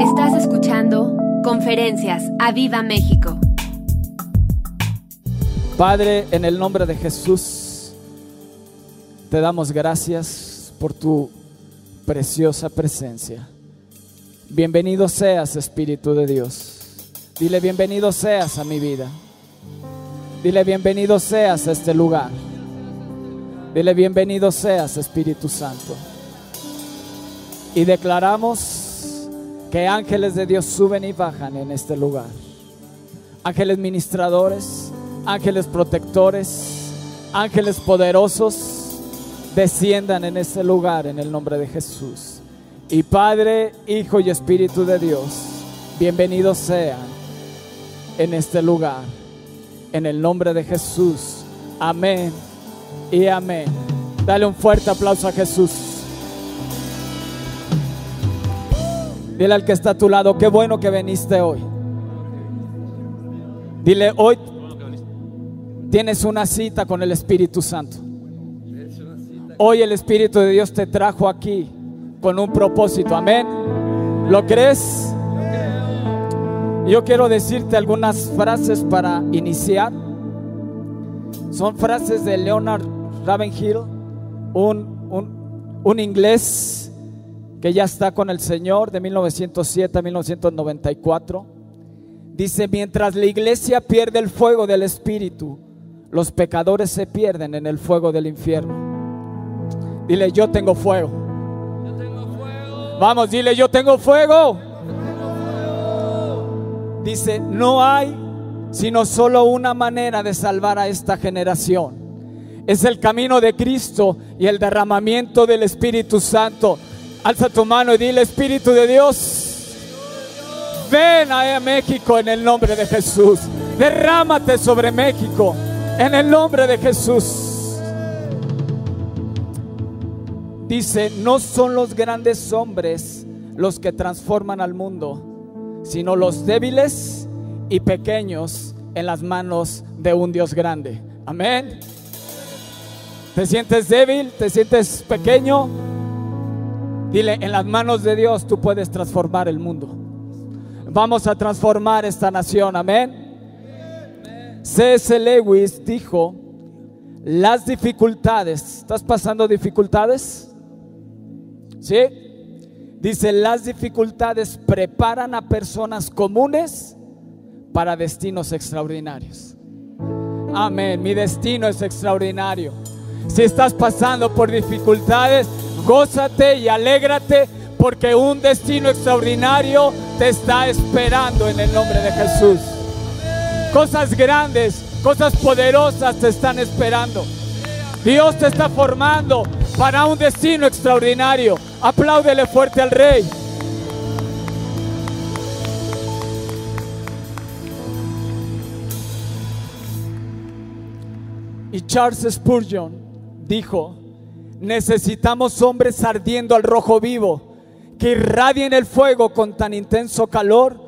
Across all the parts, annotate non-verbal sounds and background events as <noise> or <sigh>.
Estás escuchando Conferencias a Viva México. Padre, en el nombre de Jesús, te damos gracias por tu preciosa presencia. Bienvenido seas, Espíritu de Dios. Dile, bienvenido seas a mi vida. Dile, bienvenido seas a este lugar. Dile, bienvenido seas, Espíritu Santo. Y declaramos que ángeles de Dios suben y bajan en este lugar. Ángeles ministradores, ángeles protectores, ángeles poderosos, desciendan en este lugar en el nombre de Jesús. Y Padre, Hijo y Espíritu de Dios, bienvenidos sean en este lugar. En el nombre de Jesús. Amén y amén. Dale un fuerte aplauso a Jesús. Dile al que está a tu lado, qué bueno que viniste hoy. Dile, hoy tienes una cita con el Espíritu Santo. Hoy el Espíritu de Dios te trajo aquí con un propósito. Amén. ¿Lo crees? Yo quiero decirte algunas frases para iniciar. Son frases de Leonard Ravenhill, un, un, un inglés que ya está con el Señor de 1907 a 1994. Dice, mientras la iglesia pierde el fuego del Espíritu, los pecadores se pierden en el fuego del infierno. Dile, yo tengo fuego. Vamos, dile, yo tengo fuego. Dice, no hay sino solo una manera de salvar a esta generación. Es el camino de Cristo y el derramamiento del Espíritu Santo. Alza tu mano y dile, Espíritu de Dios, ven a México en el nombre de Jesús. Derrámate sobre México en el nombre de Jesús. Dice, no son los grandes hombres los que transforman al mundo, sino los débiles y pequeños en las manos de un Dios grande. Amén. ¿Te sientes débil? ¿Te sientes pequeño? Dile, en las manos de Dios tú puedes transformar el mundo. Vamos a transformar esta nación. Amén. C.S. Lewis dijo, las dificultades, ¿estás pasando dificultades? ¿Sí? Dice, las dificultades preparan a personas comunes para destinos extraordinarios. Amén, mi destino es extraordinario. Si estás pasando por dificultades, gózate y alégrate porque un destino extraordinario te está esperando en el nombre de Jesús. Cosas grandes, cosas poderosas te están esperando. Dios te está formando para un destino extraordinario. Apláudele fuerte al Rey. Y Charles Spurgeon dijo, necesitamos hombres ardiendo al rojo vivo, que irradien el fuego con tan intenso calor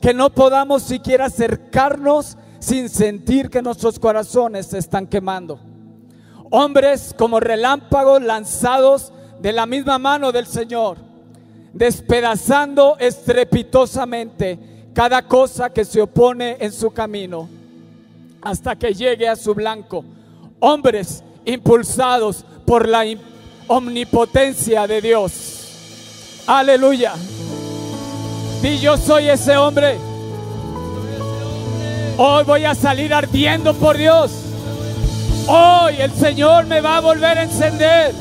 que no podamos siquiera acercarnos sin sentir que nuestros corazones se están quemando. Hombres como relámpagos lanzados de la misma mano del Señor, despedazando estrepitosamente cada cosa que se opone en su camino, hasta que llegue a su blanco. Hombres impulsados por la omnipotencia de Dios. Aleluya. Y yo soy ese hombre. Hoy voy a salir ardiendo por Dios. Hoy el Señor me va a volver a encender.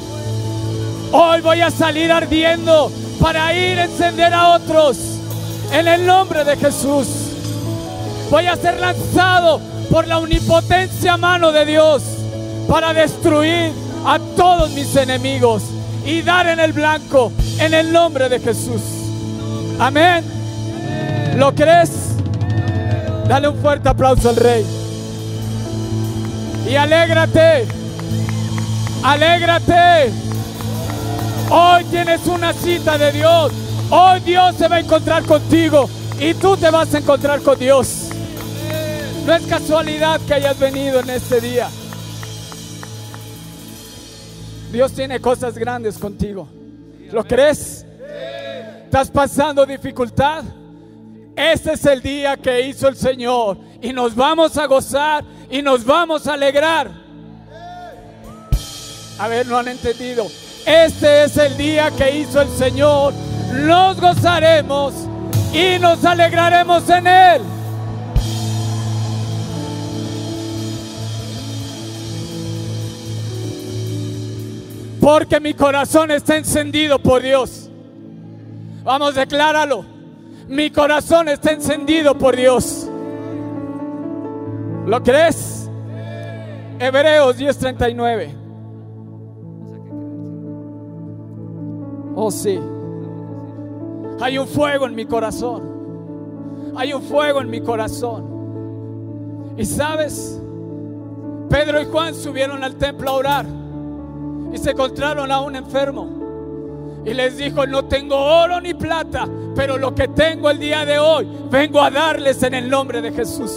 Hoy voy a salir ardiendo para ir a encender a otros. En el nombre de Jesús. Voy a ser lanzado por la omnipotencia mano de Dios para destruir a todos mis enemigos y dar en el blanco en el nombre de Jesús. Amén. ¿Lo crees? Dale un fuerte aplauso al Rey. Y alégrate. Alégrate. Hoy tienes una cita de Dios. Hoy Dios se va a encontrar contigo y tú te vas a encontrar con Dios. No es casualidad que hayas venido en este día. Dios tiene cosas grandes contigo. ¿Lo crees? ¿Estás pasando dificultad? Este es el día que hizo el Señor y nos vamos a gozar y nos vamos a alegrar. A ver, no han entendido. Este es el día que hizo el Señor. Nos gozaremos y nos alegraremos en Él. Porque mi corazón está encendido por Dios. Vamos, decláralo. Mi corazón está encendido por Dios. ¿Lo crees? Hebreos 10:39. Oh sí. Hay un fuego en mi corazón. Hay un fuego en mi corazón. Y sabes, Pedro y Juan subieron al templo a orar y se encontraron a un enfermo. Y les dijo, no tengo oro ni plata, pero lo que tengo el día de hoy, vengo a darles en el nombre de Jesús.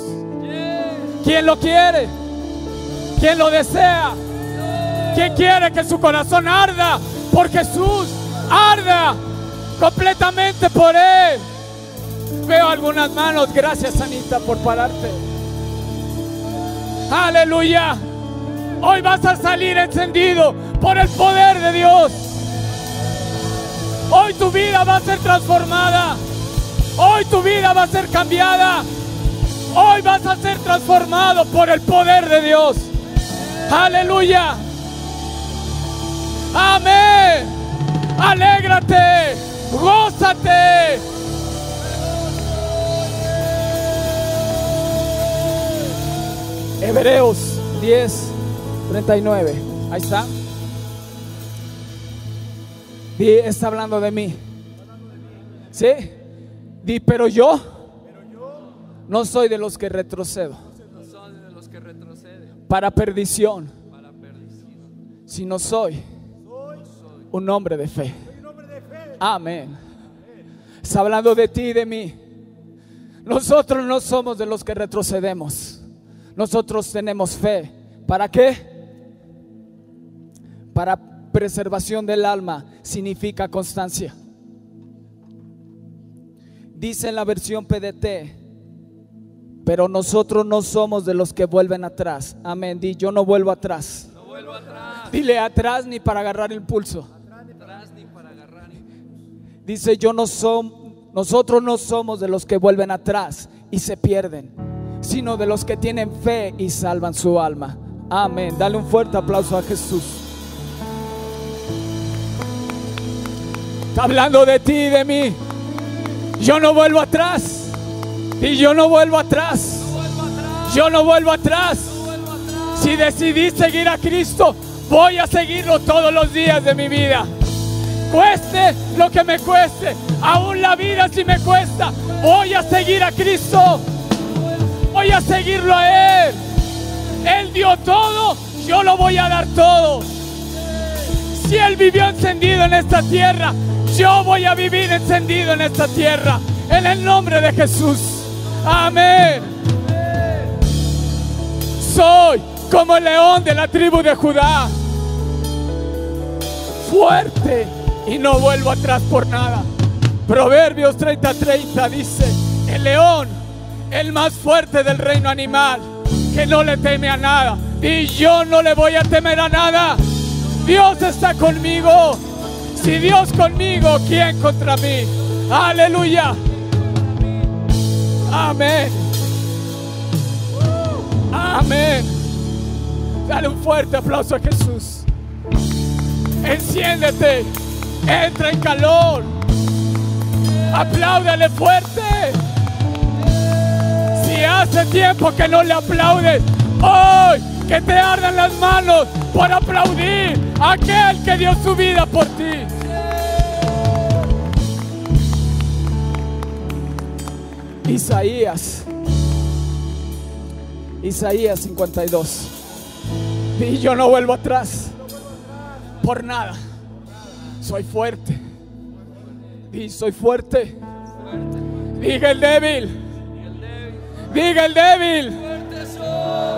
¿Quién lo quiere? ¿Quién lo desea? ¿Quién quiere que su corazón arda por Jesús? Arda completamente por Él. Veo algunas manos. Gracias, Anita, por pararte. Aleluya. Hoy vas a salir encendido por el poder de Dios. Hoy tu vida va a ser transformada. Hoy tu vida va a ser cambiada. Hoy vas a ser transformado por el poder de Dios. Aleluya. Amén. Alégrate. Gózate. Hebreos 10, 39. Ahí está. Di, está hablando de mí. ¿Sí? Di, pero yo no soy de los que retrocedo para perdición, sino soy un hombre de fe. Amén. Está hablando de ti y de mí. Nosotros no somos de los que retrocedemos. Nosotros tenemos fe. ¿Para qué? Para preservación del alma significa constancia. Dice en la versión PDT, pero nosotros no somos de los que vuelven atrás. Amén. Di, yo no vuelvo atrás. No vuelvo atrás. Dile atrás ni para agarrar el pulso. Atrás ni para agarrar. Dice, yo no nosotros no somos de los que vuelven atrás y se pierden, sino de los que tienen fe y salvan su alma. Amén. Dale un fuerte aplauso a Jesús. Está hablando de ti y de mí. Yo no vuelvo atrás. Y yo no vuelvo atrás. Yo. No vuelvo atrás. Si decidí seguir a Cristo, voy a seguirlo todos los días de mi vida. Cueste lo que me cueste, aún la vida si me cuesta, voy a seguir a Cristo. Voy a seguirlo a Él. Él dio todo, yo lo voy a dar todo. Si Él vivió encendido en esta tierra, yo voy a vivir encendido en esta tierra. En el nombre de Jesús. Amén. Soy como el león de la tribu de Judá. Fuerte y no vuelvo atrás por nada. Proverbios 30:30 dice, el león, el más fuerte del reino animal, que no le teme a nada. Y yo no le voy a temer a nada. Dios está conmigo. Si Dios conmigo, ¿quién contra mí? Aleluya. Amén. Amén. Dale un fuerte aplauso a Jesús. Enciéndete. Entra en calor. Apláudale fuerte. Si hace tiempo que no le aplaudes, hoy que te ardan las manos por aplaudir a aquel que dio su vida por ti. Isaías. Isaías 52. Y yo no vuelvo atrás por nada. Soy fuerte. Y soy fuerte. Diga el débil. Diga el débil.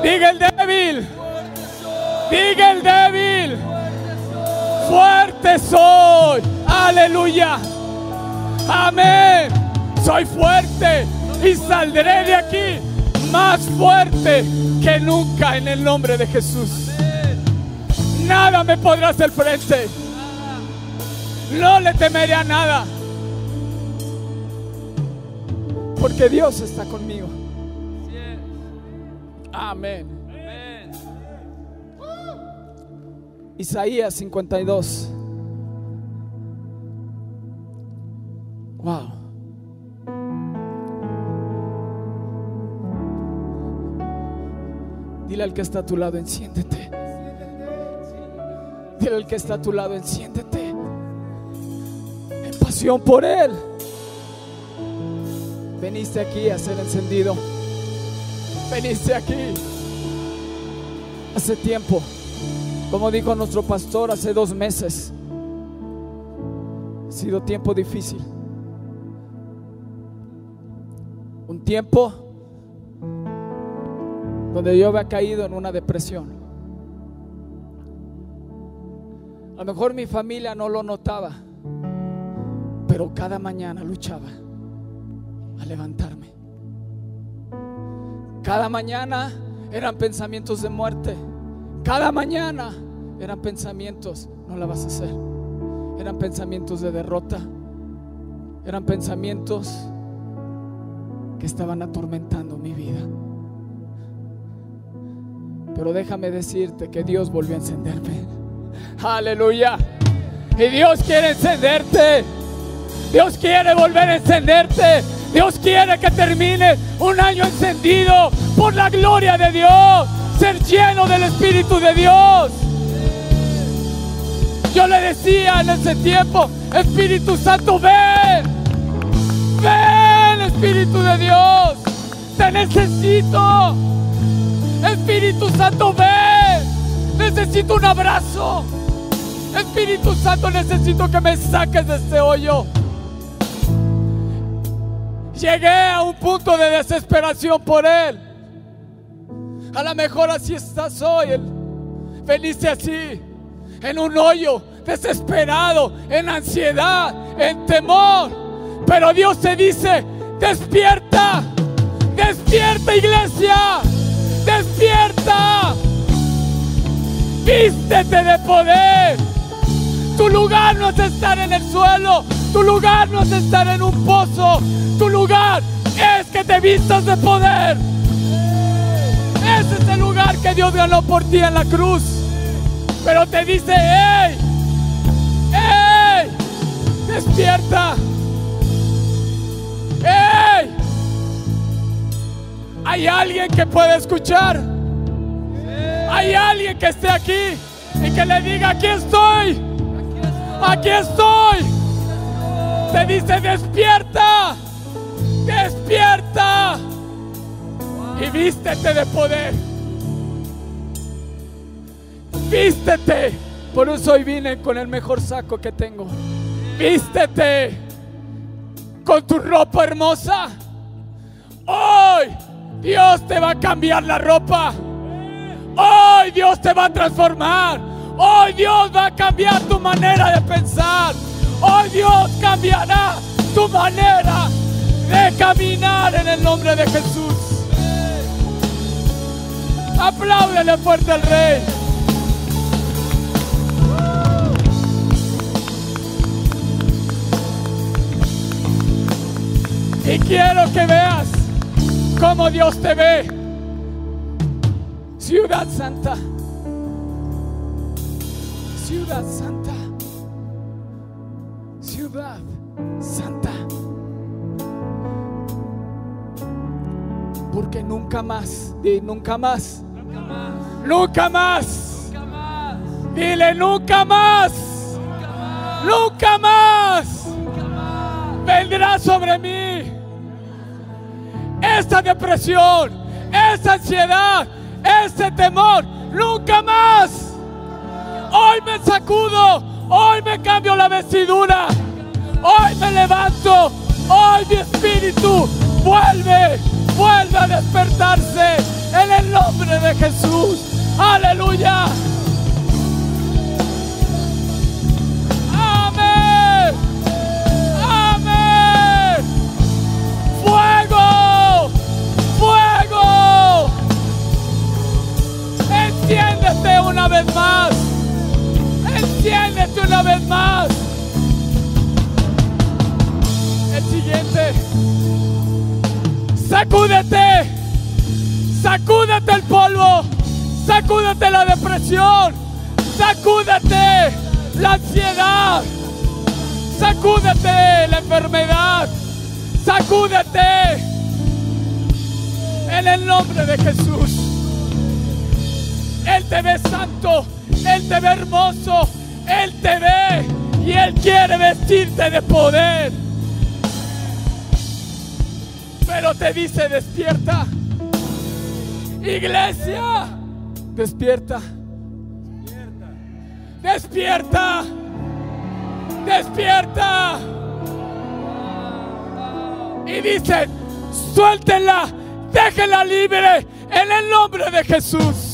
Diga el débil. Diga el débil. Fuerte soy. Aleluya. Amén. Soy fuerte y saldré de aquí más fuerte que nunca en el nombre de Jesús. Nada me podrá hacer frente. No le temeré a nada. Porque Dios está conmigo. Amén. Isaías 52. Dile al que está a tu lado, enciéndete. Dile al que está a tu lado, enciéndete. En pasión por Él. Veniste aquí a ser encendido. Veniste aquí. Hace tiempo. Como dijo nuestro pastor hace dos meses, ha sido tiempo difícil. Un tiempo donde yo había caído en una depresión. A lo mejor mi familia no lo notaba, pero cada mañana luchaba a levantarme. Cada mañana eran pensamientos de muerte. Cada mañana eran pensamientos, no la vas a hacer. Eran pensamientos de derrota. Eran pensamientos que estaban atormentando mi vida. Pero déjame decirte que Dios volvió a encenderme. Aleluya. Y Dios quiere encenderte. Dios quiere volver a encenderte. Dios quiere que termine un año encendido por la gloria de Dios. Ser lleno del Espíritu de Dios. Yo le decía en ese tiempo, Espíritu Santo, ven. Ven, Espíritu de Dios. Te necesito. Espíritu Santo, ven. Necesito un abrazo. Espíritu Santo, necesito que me saques de este hoyo. Llegué a un punto de desesperación por Él. A lo mejor así estás hoy. Veniste así, en un hoyo, desesperado, en ansiedad, en temor. Pero Dios te dice, despierta, despierta iglesia, despierta. Vístete de poder. Tu lugar no es estar en el suelo. Tu lugar no es estar en un pozo. Tu lugar es que te vistas de poder. Ese es el lugar que Dios ganó por ti en la cruz. Pero te dice, ¡Ey! ¡Ey! ¡Despierta! ¿Hay alguien que pueda escuchar? ¿Hay alguien que esté aquí y que le diga, aquí estoy? Aquí estoy. Te dice, despierta. Despierta. Y vístete de poder. Vístete. Por eso hoy vine con el mejor saco que tengo. Vístete con tu ropa hermosa. Hoy Dios te va a cambiar la ropa. Hoy Dios te va a transformar. Hoy Dios va a cambiar tu manera de pensar. Hoy Dios cambiará tu manera de caminar en el nombre de Jesús. Apláudele fuerte al Rey. Y quiero que veas cómo Dios te ve. Ciudad Santa. Ciudad Santa. Ciudad Santa. Porque nunca más, di nunca más, Nunca más. nunca más. Nunca más. Dile Nunca más. nunca más Nunca más. vendrá sobre mí esta depresión, esta ansiedad, este temor. Nunca más. Hoy me sacudo, hoy me cambio la vestidura, hoy me levanto, hoy mi espíritu vuelve, vuelve a despertarse en el nombre de Jesús. Aleluya. Enciéndete una vez más. Enciéndete una vez más. El siguiente. Sacúdete. Sacúdete el polvo. Sacúdete la depresión. Sacúdete la ansiedad. Sacúdete la enfermedad. Sacúdete. En el nombre de Jesús. Él te ve santo. Él te ve hermoso. Él te ve. Y Él quiere vestirte de poder. Pero te dice, despierta. Iglesia, despierta. Despierta. Despierta. Y dicen, suéltenla, déjenla libre en el nombre de Jesús.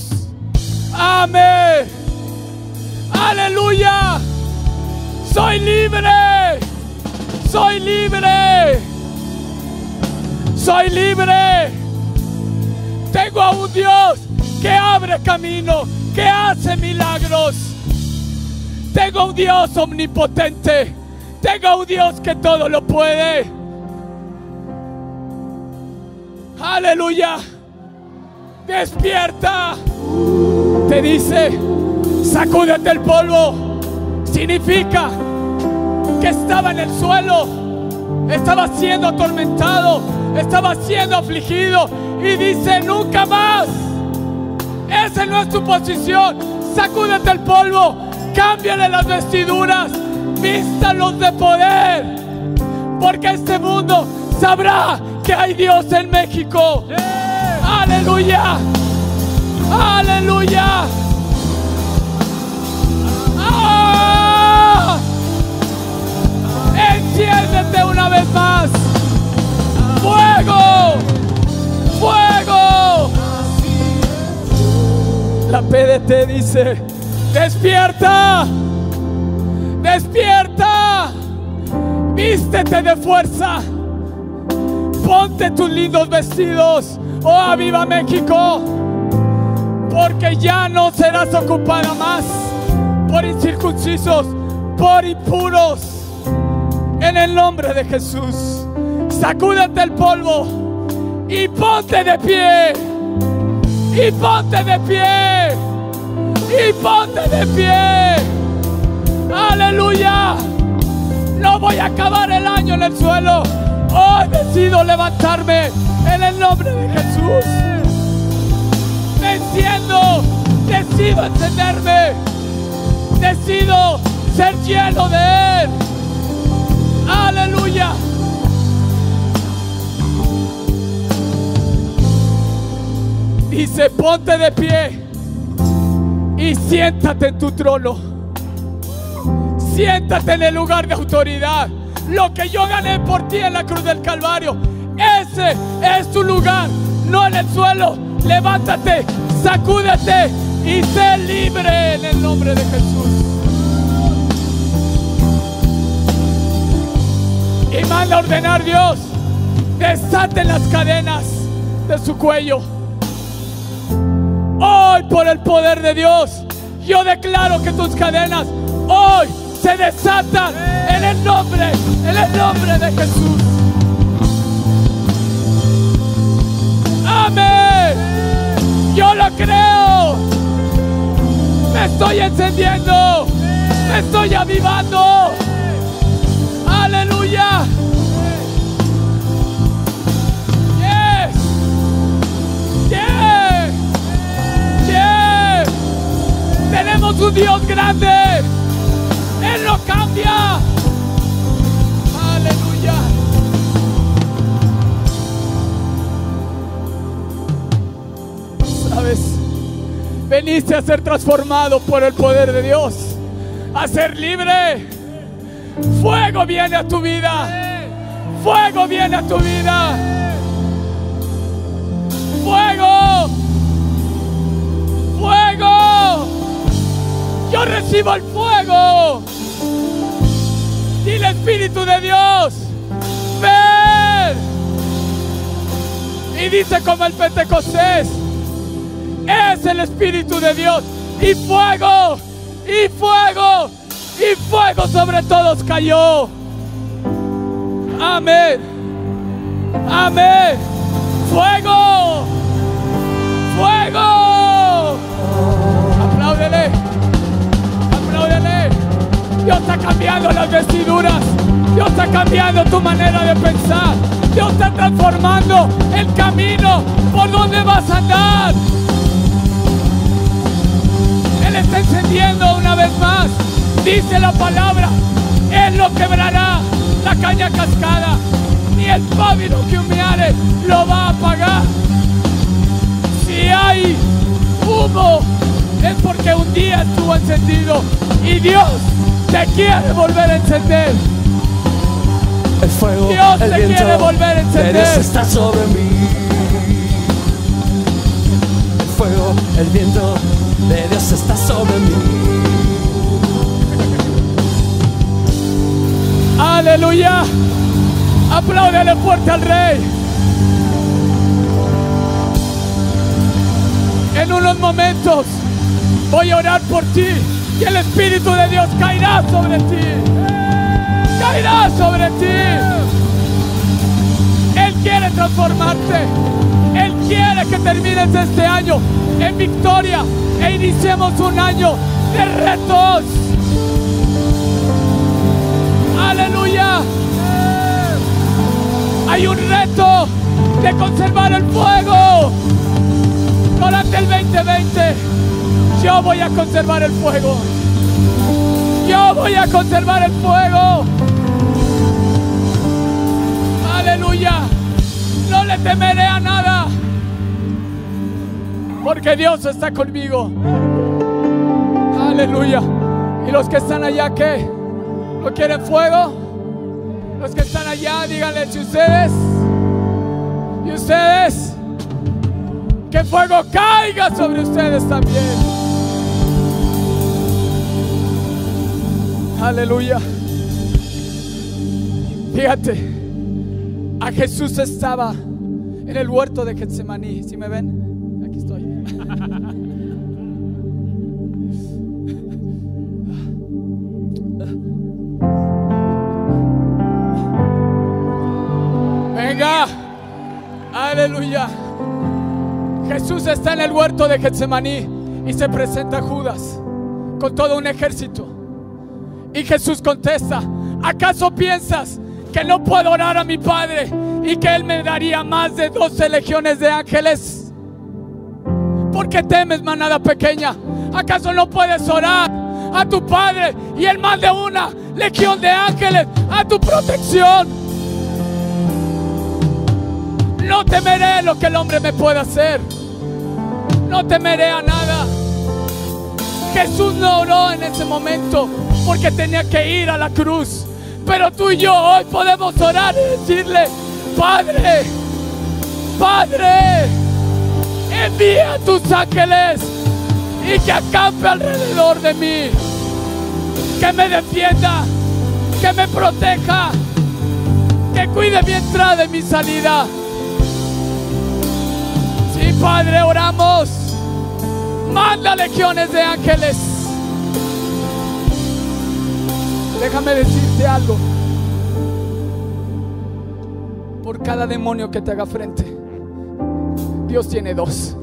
Amén. Aleluya. Soy libre. Soy libre. Soy libre. Tengo a un Dios que abre camino, que hace milagros. Tengo un Dios omnipotente. Tengo un Dios que todo lo puede. Aleluya. Despierta. Te dice, sacúdete el polvo. Significa que estaba en el suelo. Estaba siendo atormentado. Estaba siendo afligido. Y dice, nunca más. Esa no es tu posición. Sacúdete el polvo. Cámbiale las vestiduras. Vístalos de poder. Porque este mundo sabrá que hay Dios en México. Aleluya. Aleluya. ¡Ah! Enciéndete una vez más. Fuego. Fuego. La PDT dice, despierta. Despierta. Vístete de fuerza. Ponte tus lindos vestidos. Oh, aviva México. Porque ya no serás ocupada más por incircuncisos, por impuros. En el nombre de Jesús. Sacúdete el polvo y ponte de pie. Y ponte de pie. Y ponte de pie. Aleluya. No voy a acabar el año en el suelo. Hoy decido levantarme en el nombre de Jesús. Me enciendo. Decido encenderme. Decido ser lleno de Él. Aleluya. Dice, ponte de pie y siéntate en tu trono. Siéntate en el lugar de autoridad. Lo que yo gané por ti en la cruz del Calvario, ese es tu lugar, no en el suelo. Levántate, sacúdete y sé libre en el nombre de Jesús. Y manda a ordenar Dios, desaten las cadenas de su cuello. Hoy por el poder de Dios, yo declaro que tus cadenas hoy se desatan en el nombre, en el nombre de Jesús. Yo lo creo. Me estoy encendiendo. Me estoy avivando. Aleluya. Yes. Yes. Yes. Tenemos un Dios grande. Él no cambia. Veniste a ser transformado por el poder de Dios. A ser libre. Fuego viene a tu vida. Fuego viene a tu vida. Fuego. Fuego. Yo recibo el fuego. Dile Espíritu de Dios. Ven. Y dice como el Pentecostés. El Espíritu de Dios. Y fuego. Y fuego. Y fuego sobre todos cayó. Amén. Amén. Fuego. Fuego. Apláudele. Apláudele. Dios está cambiando las vestiduras. Dios está cambiando tu manera de pensar. Dios está transformando el camino por donde vas a andar. Está encendiendo una vez más. Dice la palabra. Él no quebrará la caña cascada. Ni el pábilo que humeare lo va a apagar. Si hay humo, es porque un día estuvo encendido. Y Dios te quiere volver a encender. El fuego, Dios el te viento quiere volver a encender. está sobre mí. El fuego, el viento de Dios está sobre mí. Aleluya. Apláudele fuerte al rey. En unos momentos voy a orar por ti y el Espíritu de Dios caerá sobre ti. Caerá sobre ti. Él quiere transformarte. Que termines este año en victoria e iniciemos un año de retos. Aleluya. Hay un reto de conservar el fuego. Durante el 2020 yo voy a conservar el fuego. Yo voy a conservar el fuego. Aleluya. No le temeré a nada. Porque Dios está conmigo. Aleluya. ¿Y los que están allá qué? ¿No quieren fuego? Los que están allá, díganle si ustedes. Y ustedes. Que fuego caiga sobre ustedes también. Aleluya. Fíjate. A Jesús estaba en el huerto de Getsemaní. Si me ven. Venga. Aleluya. Jesús está en el huerto de Getsemaní y se presenta a Judas con todo un ejército. Y Jesús contesta, ¿acaso piensas que no puedo orar a mi Padre y que Él me daría más de 12 legiones de ángeles? ¿Por qué temes, manada pequeña? ¿Acaso no puedes orar a tu Padre y Él mande una legión de ángeles a tu protección? No temeré lo que el hombre me pueda hacer. No temeré a nada. Jesús no oró en ese momento porque tenía que ir a la cruz. Pero tú y yo hoy podemos orar y decirle, Padre, Padre, envía tus ángeles y que acampe alrededor de mí. Que me defienda, que me proteja, que cuide mi entrada y mi salida. Sí, Padre, oramos. Manda legiones de ángeles. Déjame decirte algo. Por cada demonio que te haga frente, Dios tiene dos.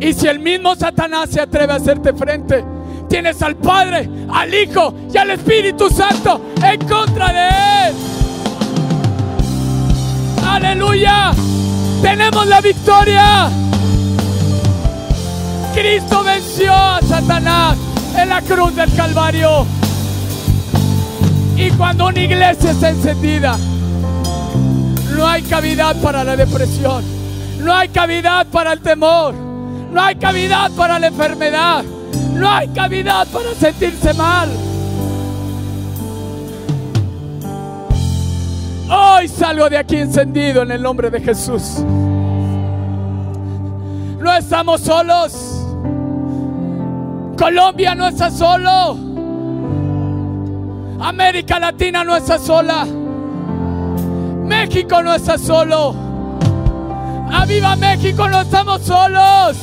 Y si el mismo Satanás se atreve a hacerte frente, tienes al Padre, al Hijo y al Espíritu Santo en contra de Él. Aleluya. Tenemos la victoria. Cristo venció a Satanás en la cruz del Calvario. Y cuando una iglesia está encendida, no hay cavidad para la depresión, no hay cavidad para el temor, no hay cavidad para la enfermedad, no hay cavidad para sentirse mal. Hoy salgo de aquí encendido en el nombre de Jesús. No estamos solos. Colombia no está solo. América Latina no está sola. México no está solo. Aviva México, no estamos solos.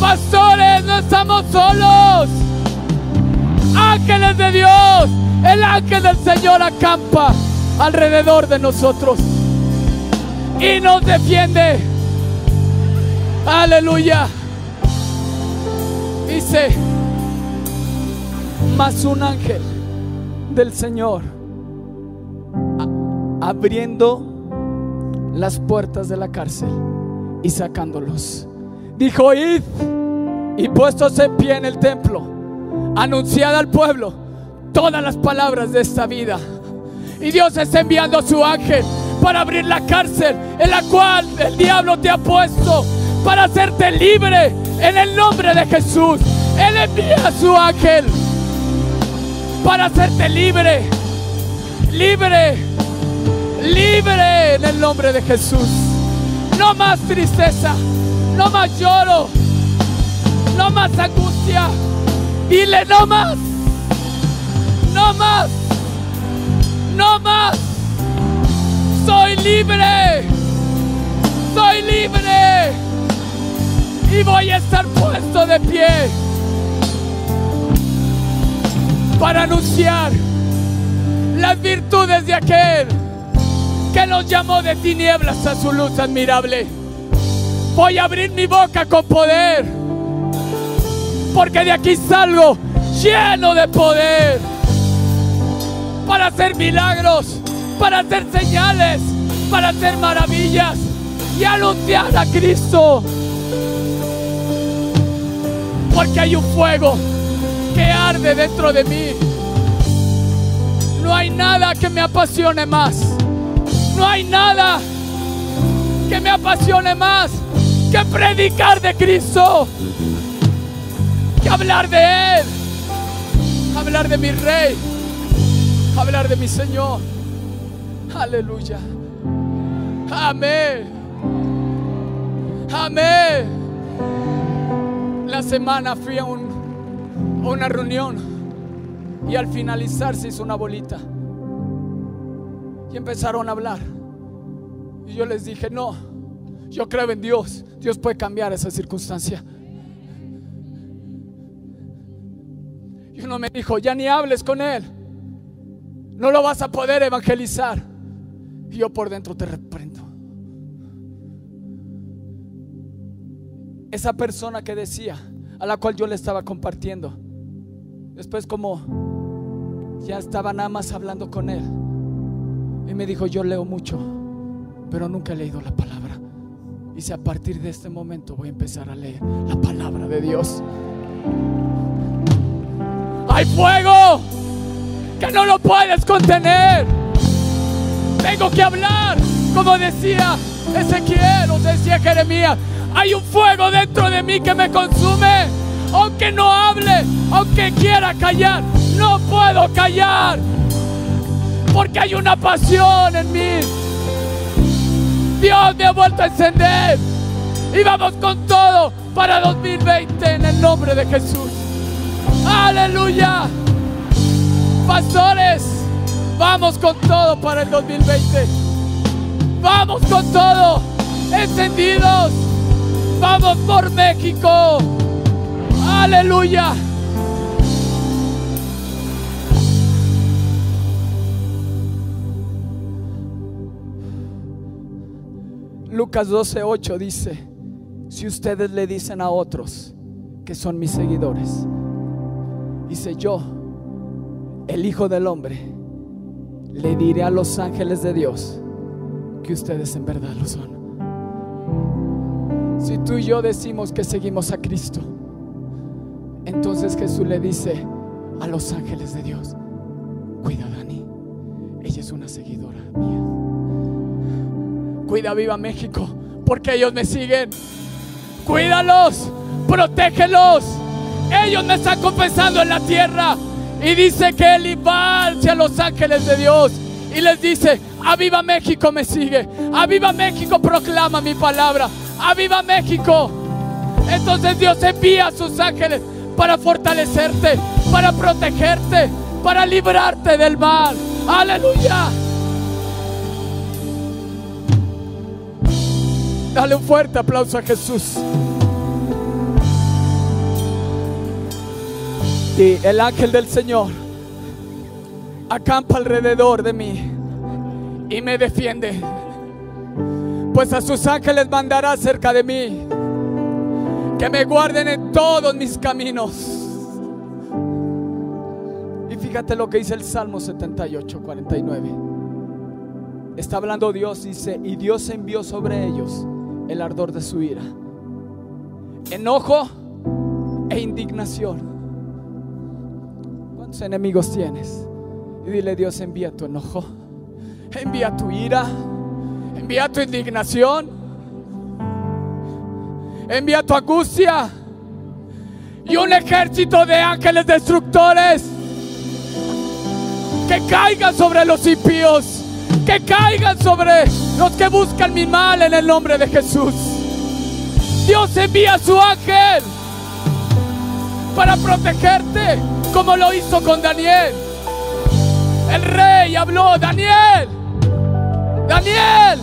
Pastores, no estamos solos. Ángeles de Dios, el ángel del Señor acampa alrededor de nosotros y nos defiende. Aleluya. Dice, más un ángel del Señor abriendo las puertas de la cárcel y sacándolos. Dijo, id y puestos en pie en el templo, anunciad al pueblo todas las palabras de esta vida. Y Dios está enviando a su ángel para abrir la cárcel en la cual el diablo te ha puesto para hacerte libre en el nombre de Jesús. Él envía a su ángel para hacerte libre, libre, libre en el nombre de Jesús. No más tristeza, no más lloro, no más angustia. Dile no más, no más, no más. Soy libre, soy libre y voy a estar puesto de pie para anunciar las virtudes de aquel que nos llamó de tinieblas a su luz admirable. Voy a abrir mi boca con poder, porque de aquí salgo lleno de poder para hacer milagros, para hacer señales, para hacer maravillas y anunciar a Cristo. Porque hay un fuego que arde dentro de mí. No hay nada que me apasione más. No hay nada que me apasione más que predicar de Cristo. Que hablar de Él. Hablar de mi Rey. Hablar de mi Señor. Aleluya. Amén. Amén. La semana fui a, un- una reunión y al finalizar se hizo una bolita. Y empezaron a hablar. Y yo les dije, no, yo creo en Dios. Dios puede cambiar esa circunstancia. Y uno me dijo, ya ni hables con Él. No lo vas a poder evangelizar. Y yo por dentro te reprendo. Esa persona que decía, a la cual yo le estaba compartiendo, después como ya estaba nada más hablando con él, y me dijo, yo leo mucho, pero nunca he leído la palabra. Y si a partir de este momento voy a empezar a leer la palabra de Dios. Hay fuego que no lo puedes contener. Tengo que hablar, como decía Ezequiel o decía Jeremías. Hay un fuego dentro de mí que me consume. Aunque no hable, aunque quiera callar, no puedo callar. Porque hay una pasión en mí. Dios me ha vuelto a encender. Y vamos con todo para 2020 en el nombre de Jesús. Aleluya. Pastores, vamos con todo para el 2020. Vamos con todo. Encendidos. Vamos por México. Aleluya. Lucas 12:8 dice, si ustedes le dicen a otros que son mis seguidores, dice yo, el Hijo del Hombre, le diré a los ángeles de Dios que ustedes en verdad lo son. Si tú y yo decimos que seguimos a Cristo, entonces Jesús le dice a los ángeles de Dios, cuida Dani, ella es una seguidora mía. Cuida Viva México, porque ellos me siguen. Cuídalos, protégelos. Ellos me están confesando en la tierra. Y dice que él va hacia los ángeles de Dios. Y les dice, a Viva México me sigue. A Viva México proclama mi palabra. A Viva México. Entonces Dios envía a sus ángeles para fortalecerte, para protegerte, para librarte del mal. Aleluya. Dale un fuerte aplauso a Jesús. Y el ángel del Señor acampa alrededor de mí y me defiende. Pues a sus ángeles mandará cerca de mí que me guarden en todos mis caminos. Y fíjate lo que dice el Salmo 78, 49. Está hablando Dios, dice, y Dios envió sobre ellos el ardor de su ira, enojo e indignación. ¿Cuántos enemigos tienes? Y dile, Dios, envía tu enojo, envía tu ira, envía tu indignación, envía tu angustia y un ejército de ángeles destructores que caigan sobre los impíos, que caigan sobre los que buscan mi mal en el nombre de Jesús. Dios envía a su ángel para protegerte, como lo hizo con Daniel. El rey habló, Daniel, Daniel,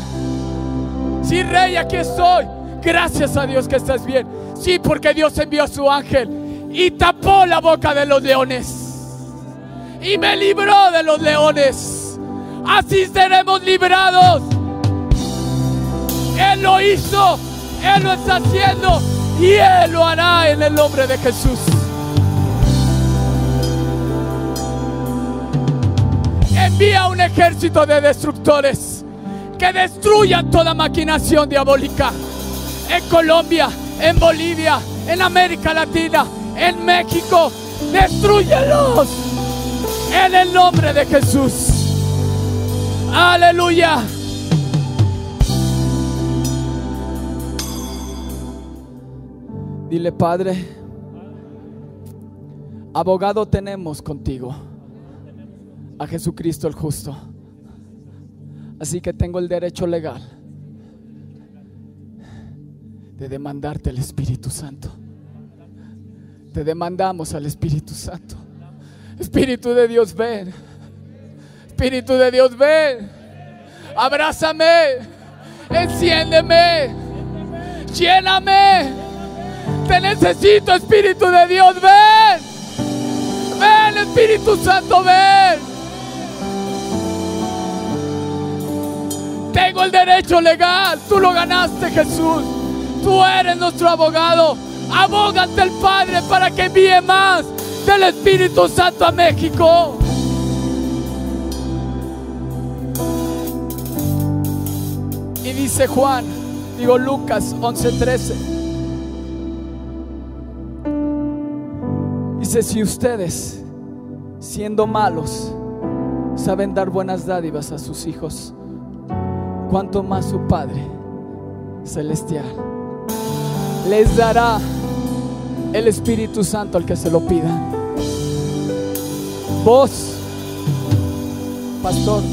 sí rey, aquí estoy. Gracias a Dios que estás bien. Sí, porque Dios envió a su ángel y tapó la boca de los leones y me libró de los leones. Así seremos librados. Él lo hizo, Él lo está haciendo y Él lo hará en el nombre de Jesús. Envía un ejército de destructores que destruyan toda maquinación diabólica en Colombia, en Bolivia, en América Latina, en México. Destruyelos en el nombre de Jesús. Aleluya. Dile, Padre, abogado tenemos contigo, a Jesucristo el justo. Así que tengo el derecho legal de demandarte el Espíritu Santo. Te demandamos al Espíritu Santo. Espíritu de Dios, ven. Espíritu de Dios, ven. Abrázame. Enciéndeme. Lléname. Te necesito, Espíritu de Dios, ven. Ven, Espíritu Santo, ven. Tengo el derecho legal. Tú lo ganaste, Jesús. Tú eres nuestro abogado. Aboga ante el Padre para que envíe más del Espíritu Santo a México. Y dice Juan, digo Lucas 11:13. Dice, si ustedes, siendo malos, saben dar buenas dádivas a sus hijos, cuanto más su Padre Celestial les dará el Espíritu Santo al que se lo pida. Vos, pastor,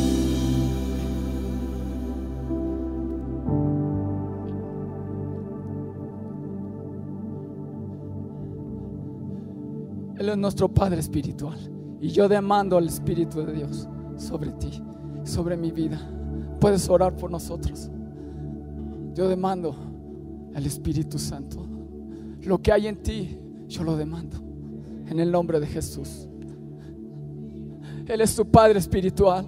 Él es nuestro Padre espiritual. Y yo demando al Espíritu de Dios sobre ti, sobre mi vida. Puedes orar por nosotros. Yo demando al Espíritu Santo. Lo que hay en ti, yo lo demando. En el nombre de Jesús. Él es tu Padre espiritual.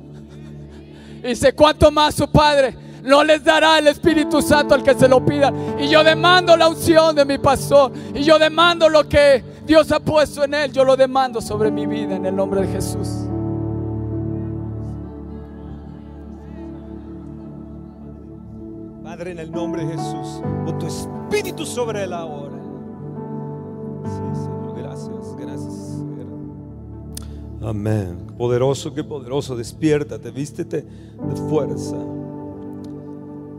Y dice, ¿cuánto más su Padre? No les dará el Espíritu Santo al que se lo pida. Y yo demando la unción de mi pastor. Y yo demando lo que Dios ha puesto en él. Yo lo demando sobre mi vida en el nombre de Jesús. Padre, en el nombre de Jesús, pon tu espíritu sobre él ahora. Sí, Señor, gracias, gracias. Amén. Poderoso, qué poderoso. Despiértate, vístete de fuerza.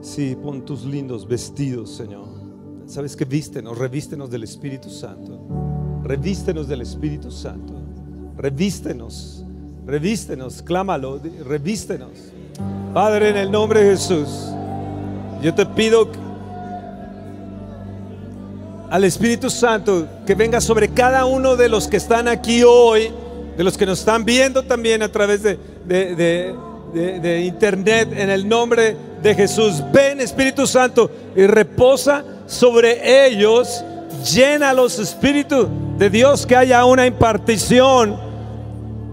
Sí, pon tus lindos vestidos, Señor. ¿Sabes qué? Vístenos, revístenos del Espíritu Santo. Revístenos del Espíritu Santo. Revístenos, revístenos, clámalo, revístenos. Padre, en el nombre de Jesús, yo te pido al Espíritu Santo que venga sobre cada uno de los que están aquí hoy, de los que nos están viendo también a través de, de- internet, en el nombre de Jesús. Ven Espíritu Santo y reposa sobre ellos, Llénalos, Espíritu de Dios, que haya una impartición,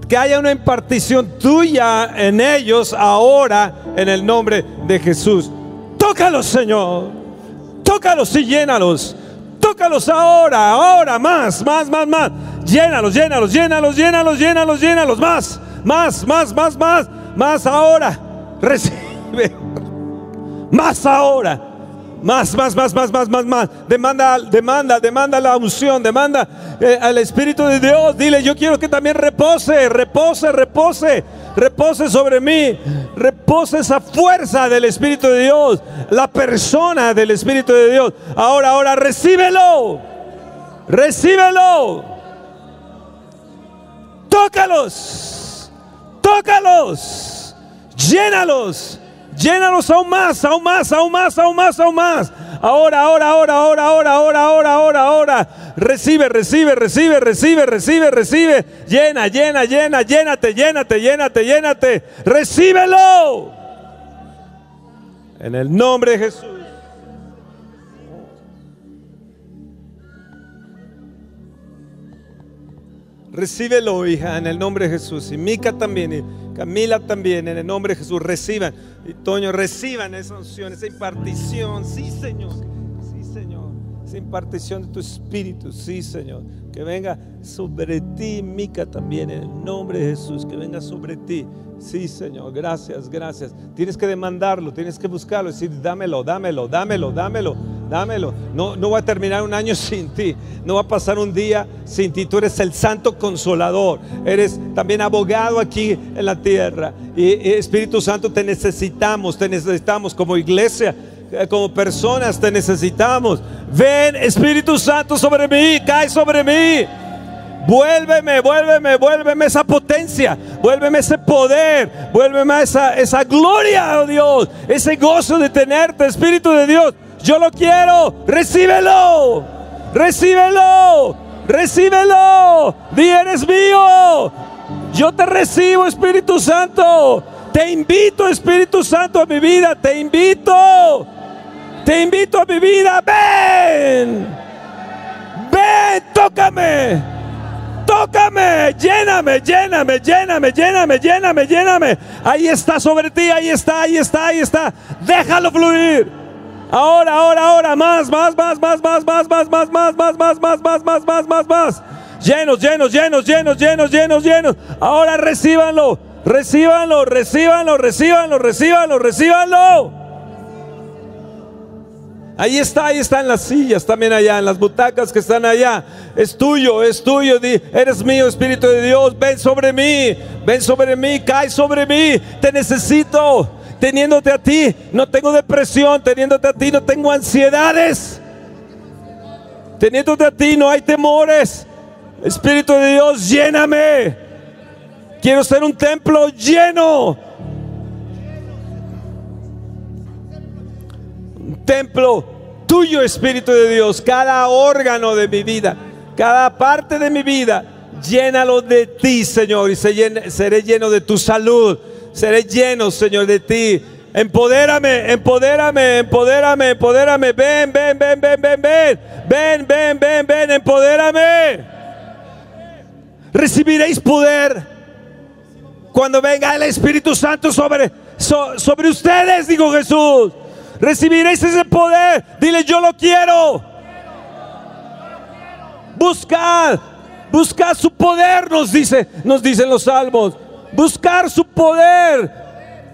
que haya una impartición tuya en ellos ahora, en el nombre de Jesús. Tócalos, Señor. Tócalos y llénalos. Tócalos ahora, ahora, más, más, más, más. Llénalos, llénalos, llénalos, llénalos, llénalos, llénalos, más, más, más, más, más, más ahora. <laughs> Recibe. Más ahora. Más, más, más, más, más, más, más. Demanda, demanda, demanda la unción, demanda eh, al Espíritu de Dios. Dile, yo quiero que también repose, repose, repose, repose sobre mí. Repose esa fuerza del Espíritu de Dios, la persona del Espíritu de Dios. Ahora, ahora, recíbelo. Recíbelo. Tócalos. Tócalos. Llénalos. Llénalos aún más, aún más, aún más, aún más, aún más. Ahora, ahora, ahora, ahora, ahora, ahora, ahora, ahora, ahora. Recibe, recibe, recibe, recibe, recibe, recibe. Llena, llena, llena, llénate, llénate, llénate, llénate. Recíbelo. En el nombre de Jesús. Recíbelo, hija, en el nombre de Jesús. Y Mica también, Camila también, en el nombre de Jesús. Reciban. Y Toño, reciban esa unción, esa impartición. Sí, Señor. Impartición de tu espíritu. Sí, Señor. Que venga sobre ti, Mica también, en el nombre de Jesús. Que venga sobre ti. Sí, Señor. Gracias, gracias. Tienes que demandarlo, tienes que buscarlo. Decir, dámelo, dámelo, dámelo, dámelo, dámelo. No, no va a terminar un año <laughs> sin ti. No va a pasar un día sin ti. Tú eres el santo consolador. Eres también abogado aquí en la tierra. Y Espíritu Santo, te necesitamos, te necesitamos como iglesia. Eh, Como personas te necesitamos. Ven, Espíritu Santo, sobre mí, cae sobre mí. Vuélveme, vuélveme, vuélveme esa potencia, vuélveme ese poder, vuélveme esa, esa gloria, oh Dios, ese gozo de tenerte, Espíritu de Dios. Yo lo quiero, recíbelo, recíbelo, recíbelo. Di, eres mío. Yo te recibo, Espíritu Santo. Te invito, Espíritu Santo, a mi vida. Te invito. Te invito a mi vida. Ven. Ven, tócame. Tócame, lléname, lléname, lléname, lléname, lléname, lléname. Ahí está sobre ti, ahí está, ahí está, ahí está. Déjalo fluir. Ahora, ahora, ahora, más, más, más, más, más, más, más, más, más, más, más, más, más, más, más, más, más. Llenos, llenos, llenos, llenos, llenos, llenos, llenos. Ahora recíbanlo, recíbanlo, recíbanlo, recíbanlo, recíbanlo, recíbanlo. Ahí está, ahí están las sillas también allá, en las butacas que están allá. Es tuyo, es tuyo. Eres mío, Espíritu de Dios. Ven sobre mí, ven sobre mí, cae sobre mí. Te necesito. Teniéndote a ti, no tengo depresión. Teniéndote a ti, no tengo ansiedades. Teniéndote a ti, no hay temores. Espíritu de Dios, lléname. Quiero ser un templo lleno. Templo tuyo, Espíritu de Dios. Cada órgano de mi vida, cada parte de mi vida, llénalo de ti, Señor. Y seré lleno de tu salud. Seré lleno, Señor, de ti. Empodérame, empodérame, empodérame, empodérame. Ven, ven, ven, ven, ven, ven. Ven, ven, ven, ven, empodérame. Recibiréis poder cuando venga el Espíritu Santo sobre, so- sobre ustedes, dijo Jesús. Recibiréis ese poder. Dile, yo lo quiero. Buscad, buscad su poder, nos dice, nos dicen los salmos. Buscar su poder.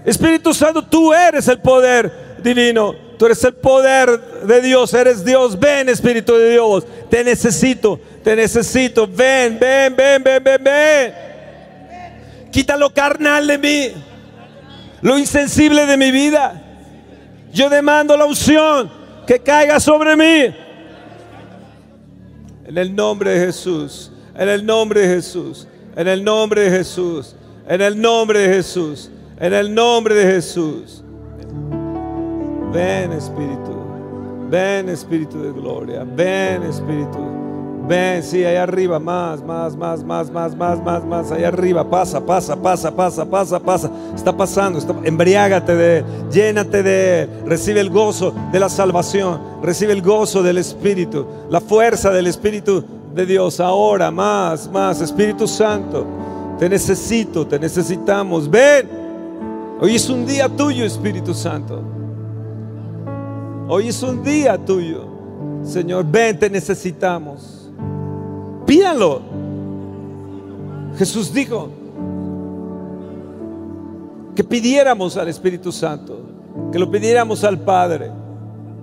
Espíritu Santo, tú eres el poder divino. Tú eres el poder de Dios, eres Dios. Ven, Espíritu de Dios. Te necesito, te necesito. Ven, ven, ven, ven, ven, ven. Quita lo carnal de mí, lo insensible de mi vida. Yo demando la unción que caiga sobre mí. En el nombre de Jesús, en el nombre de Jesús, en el nombre de Jesús, en el nombre de Jesús, en el nombre de Jesús. Ven Espíritu, ven Espíritu de gloria, ven Espíritu, Ven, sí, allá arriba, más, más, más, más, más, más, más, más, allá arriba, pasa, pasa, pasa, pasa, pasa, pasa. Está pasando, está, embriágate de él, llénate de él, recibe el gozo de la salvación, recibe el gozo del Espíritu, la fuerza del Espíritu de Dios. Ahora, más, más, Espíritu Santo, te necesito, te necesitamos. Ven, hoy es un día tuyo, Espíritu Santo. Hoy es un día tuyo. Señor, ven, te necesitamos. Pídanlo. Jesús dijo que pidiéramos al Espíritu Santo, que lo pidiéramos al Padre.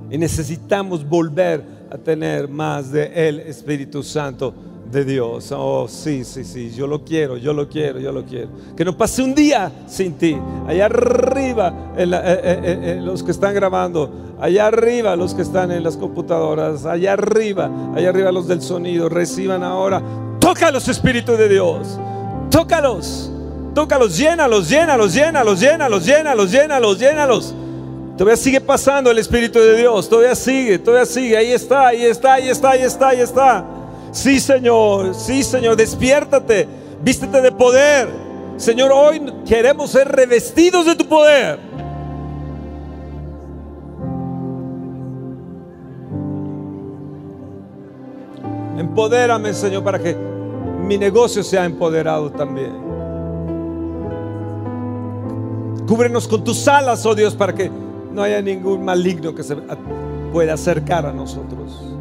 Y necesitamos volver a tener más de el Espíritu Santo de Dios. Oh, sí, sí, sí, yo lo quiero, yo lo quiero, yo lo quiero. Que no pase un día sin ti. Allá arriba, eh, eh, eh, los que están grabando, allá arriba los que están en las computadoras, allá arriba, allá arriba los del sonido, reciban ahora. Tócalos, Espíritu de Dios. Tócalos, tócalos, llénalos, llénalos, llénalos, llénalos, llénalos, llénalos, llénalos. Todavía sigue pasando el Espíritu de Dios, todavía sigue, todavía sigue, ahí está, ahí está, ahí está, ahí está, ahí está. Sí, Señor, sí, Señor, despiértate, vístete de poder. Señor, hoy queremos ser revestidos de tu poder. Empodérame, Señor, para que mi negocio sea empoderado también. Cúbrenos con tus alas, oh Dios, para que no haya ningún maligno que se pueda acercar a nosotros.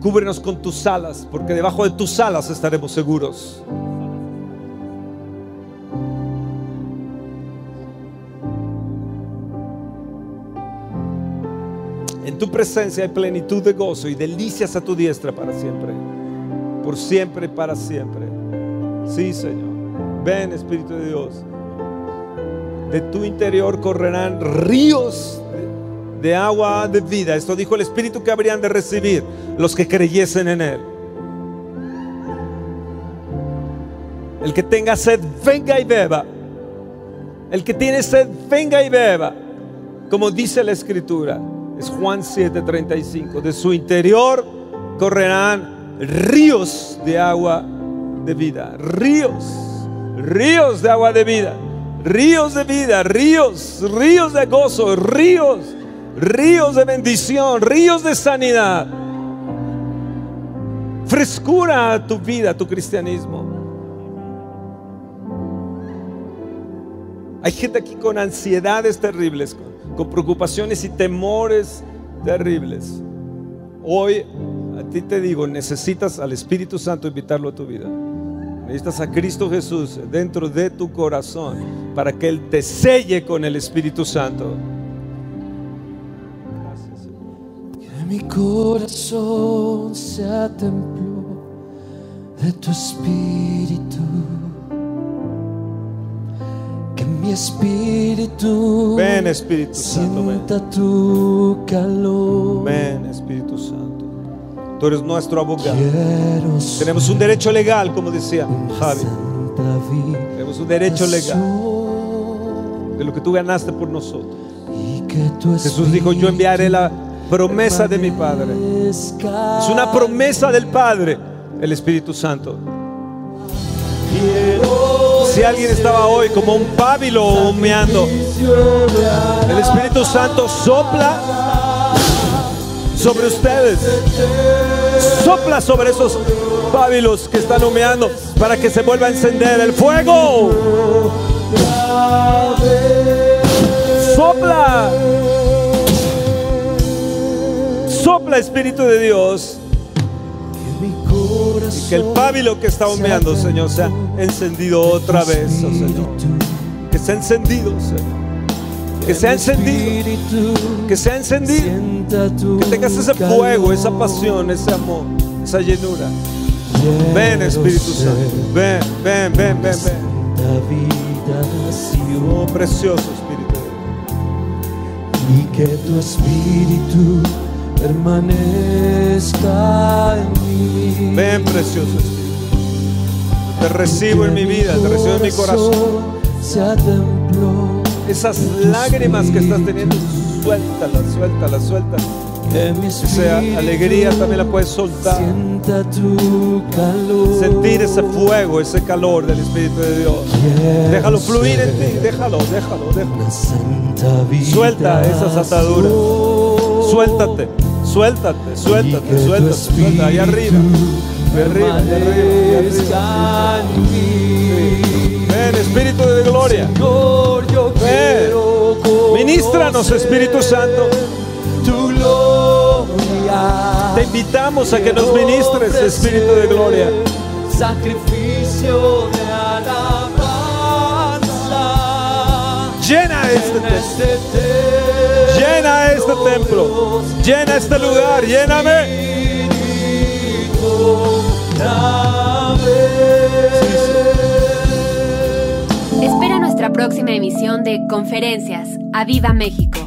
Cúbrenos con tus alas, porque debajo de tus alas estaremos seguros. Tu presencia hay plenitud de gozo y delicias a tu diestra para siempre. Por siempre y para siempre. Sí, Señor. Ven, Espíritu de Dios. De tu interior correrán ríos de, de agua de vida. Esto dijo el Espíritu que habrían de recibir los que creyesen en Él. El que tenga sed, venga y beba. El que tiene sed, venga y beba. Como dice la Escritura, es Juan 7:35. De su interior correrán ríos de agua de vida. Ríos, ríos de agua de vida. Ríos de vida, ríos, ríos de gozo, ríos, ríos de bendición, ríos de sanidad. Frescura a tu vida, a tu cristianismo. Hay gente aquí con ansiedades terribles, con, preocupaciones y temores terribles. Hoy a ti te digo, necesitas al Espíritu Santo invitarlo a tu vida. Necesitas a Cristo Jesús dentro de tu corazón para que Él te selle con el Espíritu Santo. Gracias. Que mi corazón sea templo de tu espíritu. Mi espíritu Ven Espíritu Santo, ven. sienta tu calor. Ven Espíritu Santo. Tú eres nuestro abogado. Quiero Tenemos un derecho legal, como decía Javi. Tenemos un derecho legal de lo que tú ganaste por nosotros. Jesús dijo, yo enviaré la promesa de mi Padre. Es una promesa del Padre, el Espíritu Santo. Si alguien estaba hoy como un pábilo humeando, el Espíritu Santo sopla sobre ustedes. Sopla sobre esos pábilos que están humeando para que se vuelva a encender el fuego. Sopla. Sopla Espíritu de Dios. Que el pábilo que está humeando, Señor, sea encendido otra vez, oh Señor. Que sea encendido, Señor. Que sea encendido. Que sea encendido. Que tengas ese fuego, esa pasión, ese amor, esa llenura. Ven, Espíritu Santo. Ven, ven, ven, ven, ven. Oh, precioso Espíritu. y que tu espíritu permanezca en mí. Ven, precioso Espíritu. Te recibo en mi vida, te recibo en mi corazón. Sea Esas lágrimas que estás teniendo, suéltalas, suéltalas, suéltalas. Esa espíritu. alegría también la puedes soltar. Sienta tu calor. Sentir ese fuego, ese calor del Espíritu de Dios. Déjalo fluir en ti, déjalo, déjalo, déjalo. Suelta esas ataduras. Suéltate, suéltate, suéltate, suéltate, suéltate. Ahí arriba, ahí arriba, ahí arriba, ahí arriba. Ven, Espíritu de gloria. Quiero Ministranos, Espíritu Santo. Tu gloria. Te invitamos a que nos ministres, Espíritu de gloria. Sacrificio de alabanza. Llena este templo. Llena este templo. Llena este lugar. Lléname. Espera nuestra próxima emisión de Conferencias. ¡A Viva México!